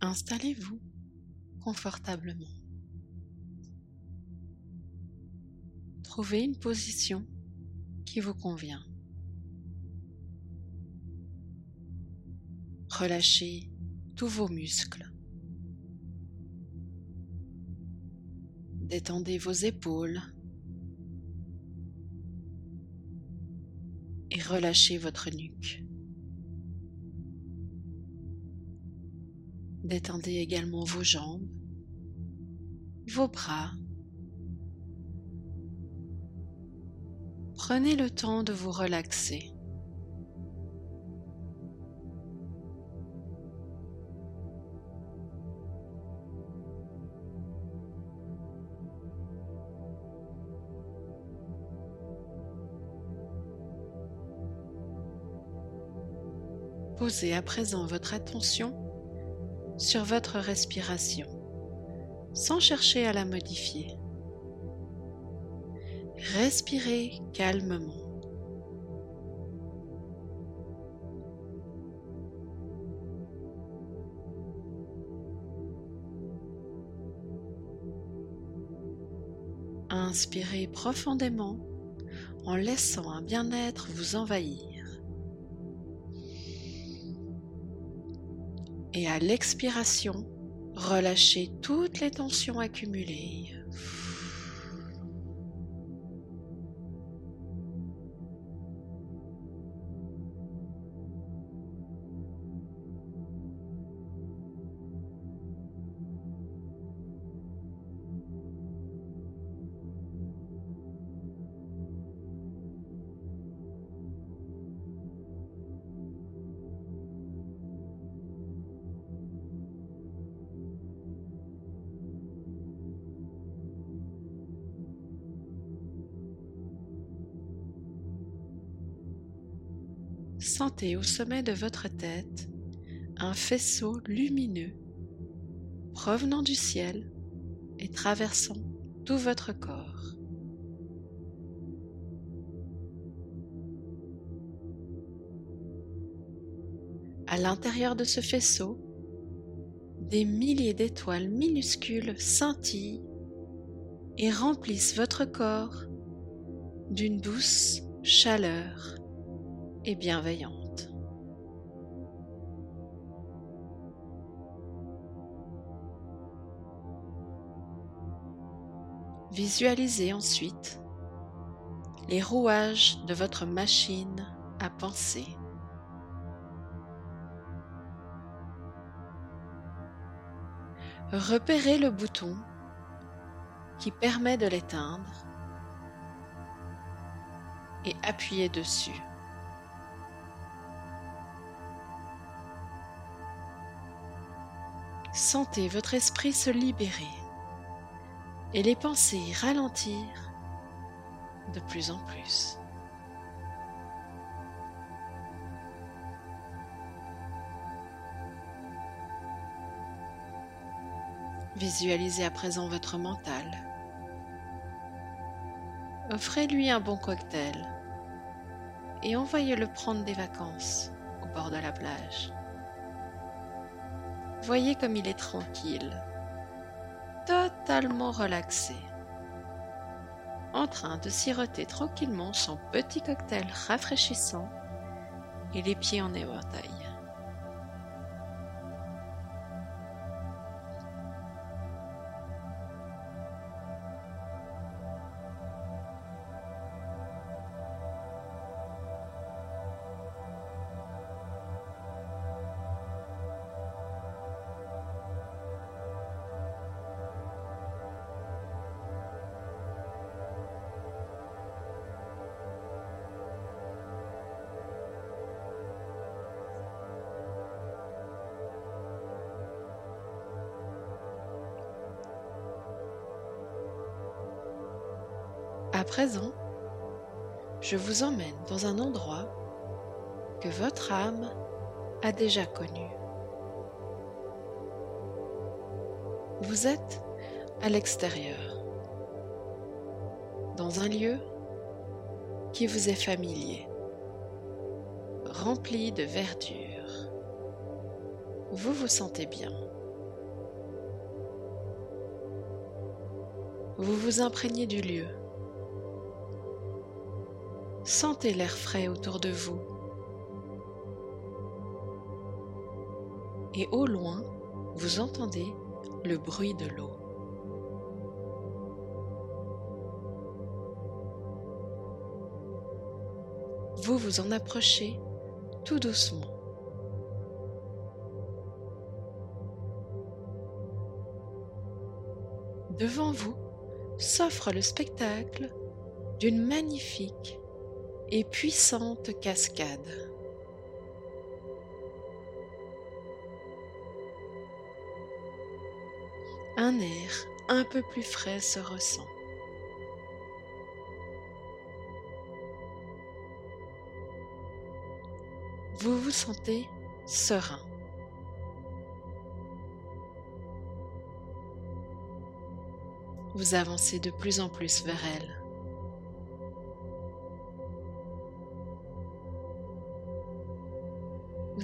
Installez-vous confortablement. Trouvez une position qui vous convient. Relâchez tous vos muscles. Détendez vos épaules et relâchez votre nuque. Détendez également vos jambes, vos bras. Prenez le temps de vous relaxer. Posez à présent votre attention sur votre respiration sans chercher à la modifier. Respirez calmement. Inspirez profondément en laissant un bien-être vous envahir. Et à l'expiration, relâchez toutes les tensions accumulées. Sentez au sommet de votre tête un faisceau lumineux provenant du ciel et traversant tout votre corps. À l'intérieur de ce faisceau, des milliers d'étoiles minuscules scintillent et remplissent votre corps d'une douce chaleur et bienveillante. Visualisez ensuite les rouages de votre machine à penser. Repérez le bouton qui permet de l'éteindre et appuyez dessus. Sentez votre esprit se libérer et les pensées ralentir de plus en plus. Visualisez à présent votre mental. Offrez-lui un bon cocktail et envoyez-le prendre des vacances au bord de la plage. Voyez comme il est tranquille, totalement relaxé, en train de siroter tranquillement son petit cocktail rafraîchissant et les pieds en éventail. À présent, je vous emmène dans un endroit que votre âme a déjà connu. Vous êtes à l'extérieur, dans un lieu qui vous est familier, rempli de verdure. Vous vous sentez bien. Vous vous imprégnez du lieu Sentez l'air frais autour de vous. Et au loin, vous entendez le bruit de l'eau. Vous vous en approchez tout doucement. Devant vous s'offre le spectacle d'une magnifique et puissante cascade. Un air un peu plus frais se ressent. Vous vous sentez serein. Vous avancez de plus en plus vers elle.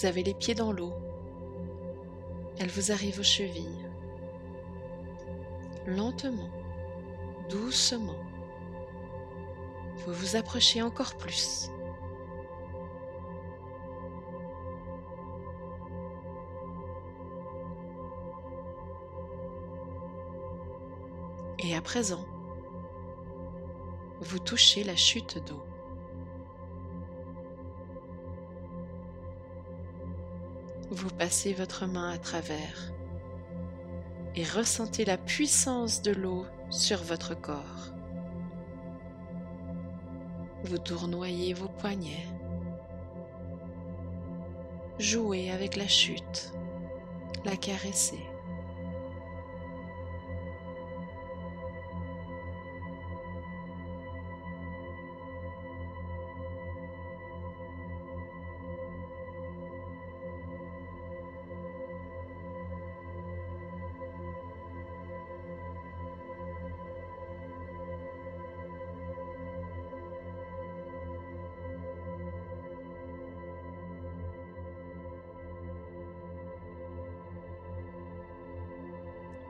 Vous avez les pieds dans l'eau. Elle vous arrive aux chevilles. Lentement, doucement, vous vous approchez encore plus. Et à présent, vous touchez la chute d'eau. Vous passez votre main à travers et ressentez la puissance de l'eau sur votre corps. Vous tournoyez vos poignets. Jouez avec la chute, la caressez.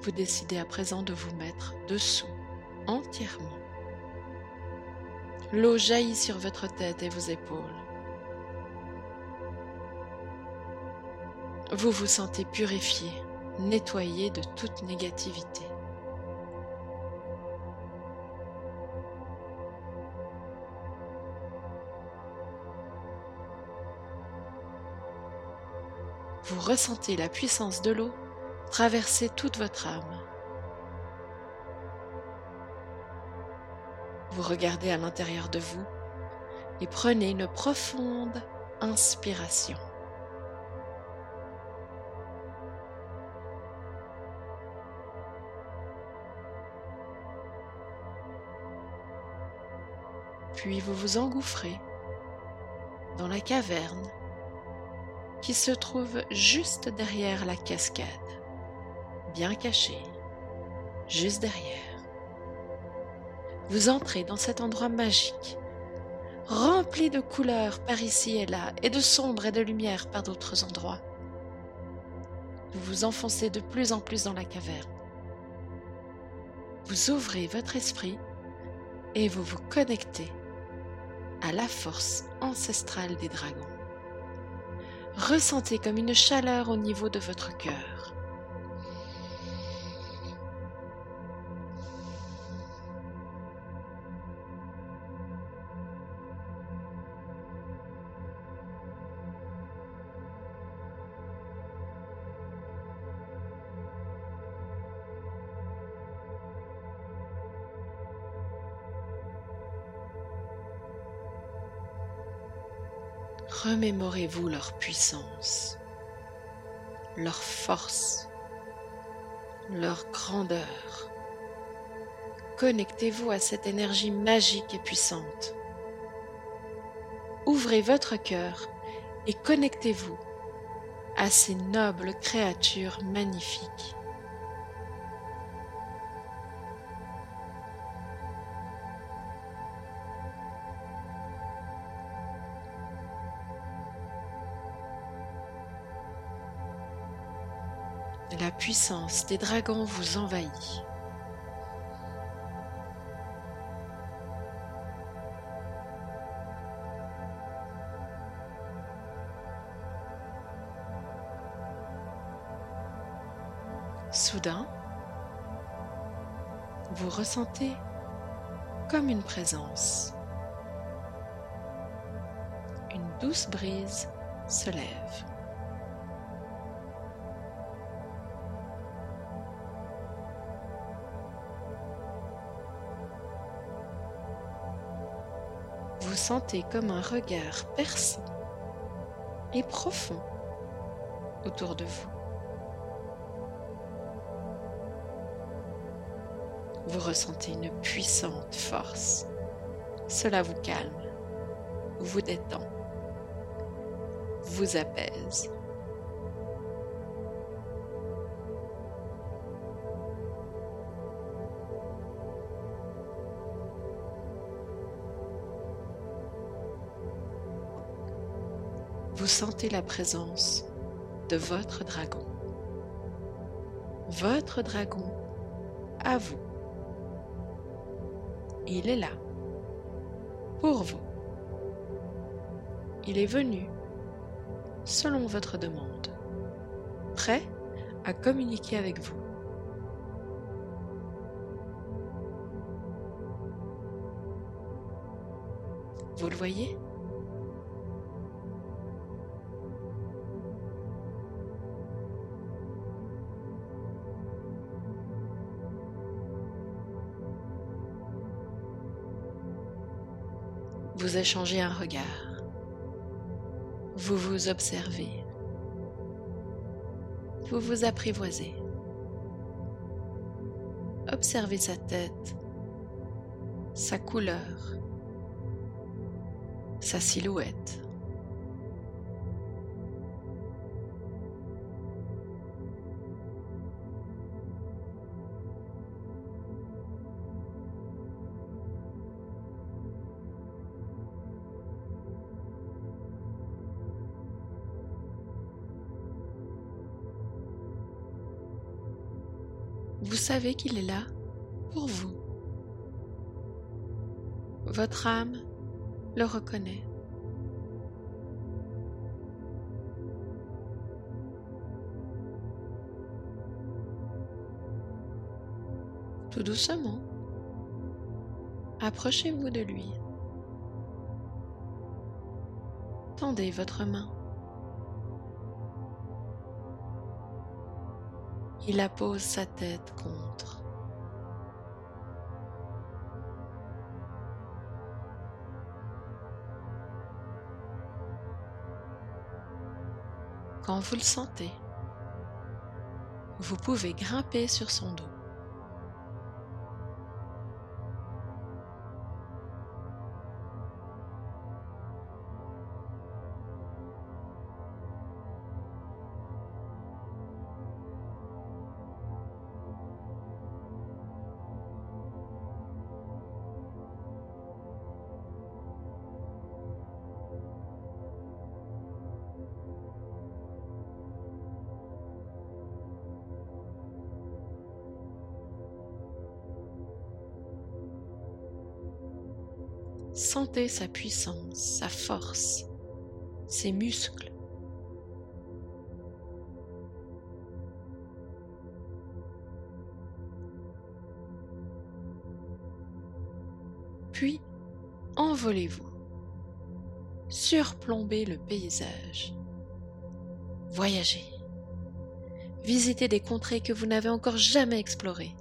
Vous décidez à présent de vous mettre dessous entièrement. L'eau jaillit sur votre tête et vos épaules. Vous vous sentez purifié, nettoyé de toute négativité. Vous ressentez la puissance de l'eau traversez toute votre âme. Vous regardez à l'intérieur de vous et prenez une profonde inspiration. Puis vous vous engouffrez dans la caverne qui se trouve juste derrière la cascade bien caché, juste derrière. Vous entrez dans cet endroit magique, rempli de couleurs par ici et là, et de sombre et de lumière par d'autres endroits. Vous vous enfoncez de plus en plus dans la caverne. Vous ouvrez votre esprit et vous vous connectez à la force ancestrale des dragons. Ressentez comme une chaleur au niveau de votre cœur. Remémorez-vous leur puissance, leur force, leur grandeur. Connectez-vous à cette énergie magique et puissante. Ouvrez votre cœur et connectez-vous à ces nobles créatures magnifiques. des dragons vous envahit. Soudain, vous ressentez comme une présence. Une douce brise se lève. Sentez comme un regard perçant et profond autour de vous. Vous ressentez une puissante force. Cela vous calme, vous détend, vous apaise. Vous sentez la présence de votre dragon. Votre dragon à vous. Il est là, pour vous. Il est venu, selon votre demande, prêt à communiquer avec vous. Vous le voyez? Vous échangez un regard. Vous vous observez. Vous vous apprivoisez. Observez sa tête, sa couleur, sa silhouette. Savez qu'il est là pour vous. Votre âme le reconnaît. Tout doucement, approchez-vous de lui. Tendez votre main. Il appose sa tête contre. Quand vous le sentez, vous pouvez grimper sur son dos. Sentez sa puissance, sa force, ses muscles. Puis, envolez-vous. Surplombez le paysage. Voyagez. Visitez des contrées que vous n'avez encore jamais explorées.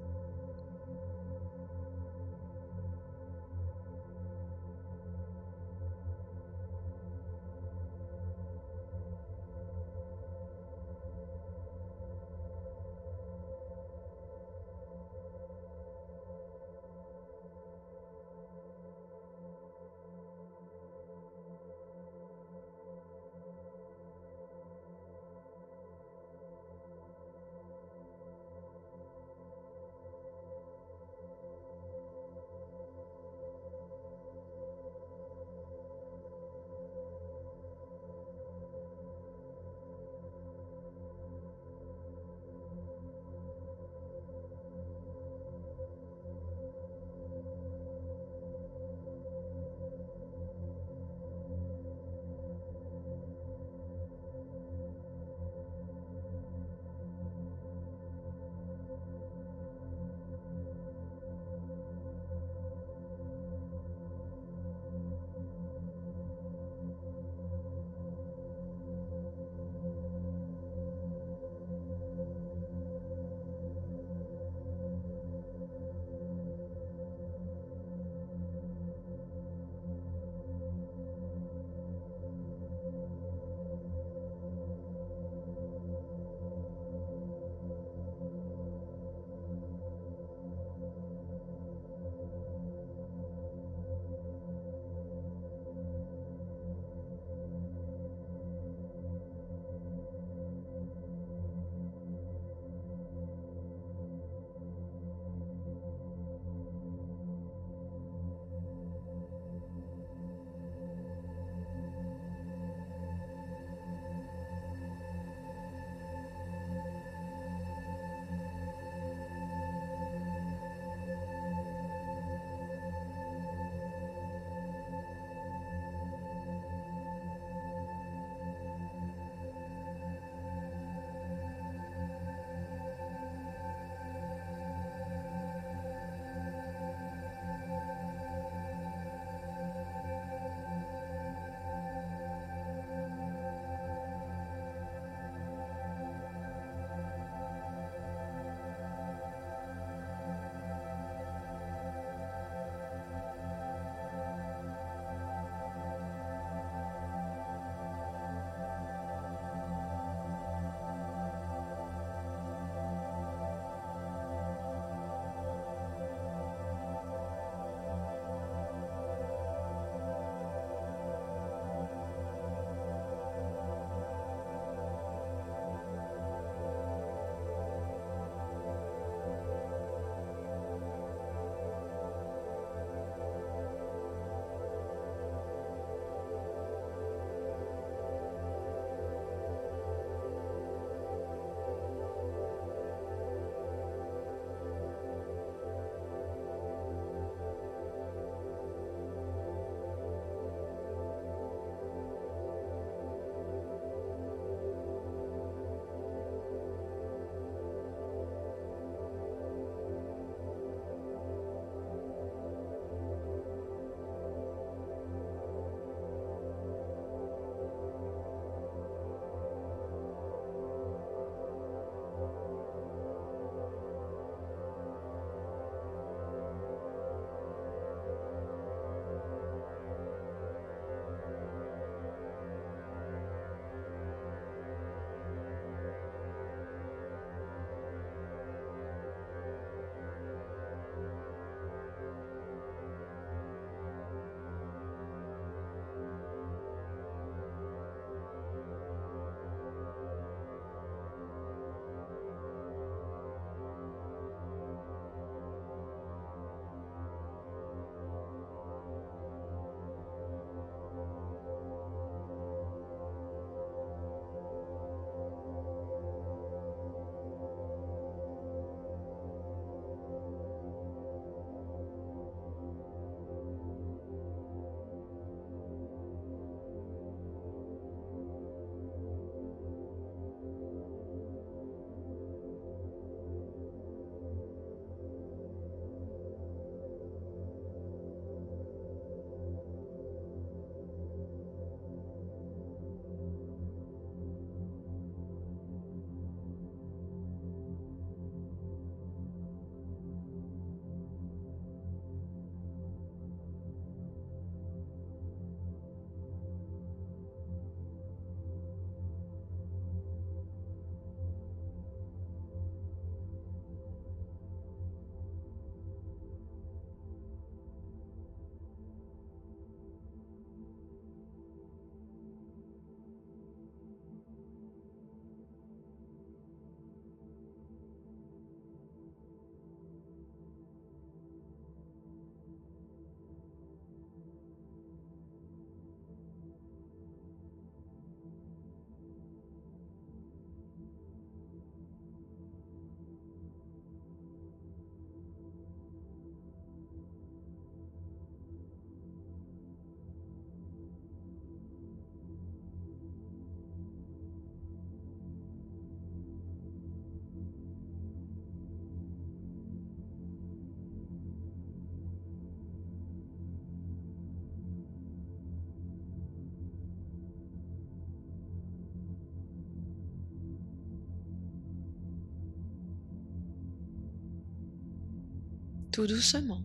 Tout doucement,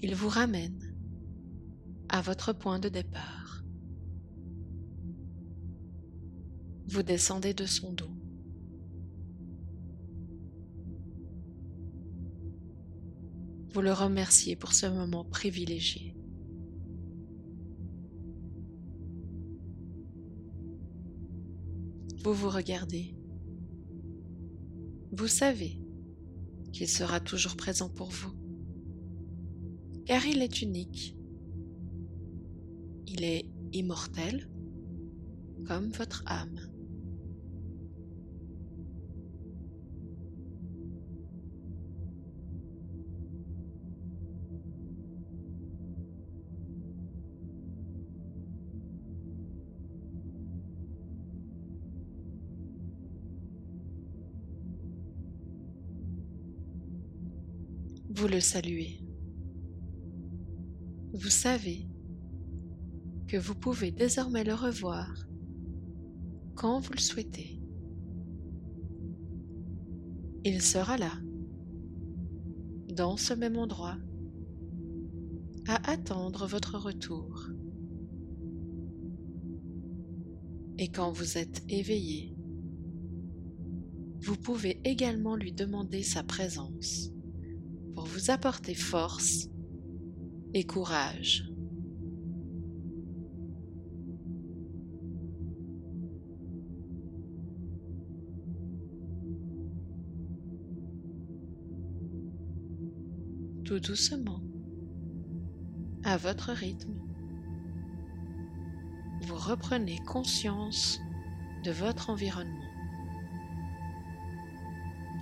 il vous ramène à votre point de départ. Vous descendez de son dos. Vous le remerciez pour ce moment privilégié. Vous vous regardez. Vous savez qu'il sera toujours présent pour vous, car il est unique. Il est immortel comme votre âme. Vous le saluez. Vous savez que vous pouvez désormais le revoir quand vous le souhaitez. Il sera là, dans ce même endroit, à attendre votre retour. Et quand vous êtes éveillé, vous pouvez également lui demander sa présence pour vous apporter force et courage. Tout doucement, à votre rythme, vous reprenez conscience de votre environnement.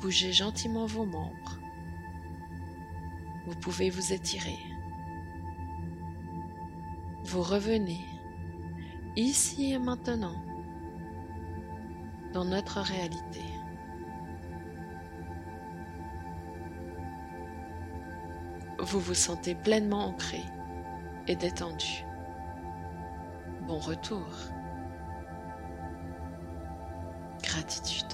Bougez gentiment vos membres vous pouvez vous étirer. Vous revenez ici et maintenant dans notre réalité. Vous vous sentez pleinement ancré et détendu. Bon retour. Gratitude.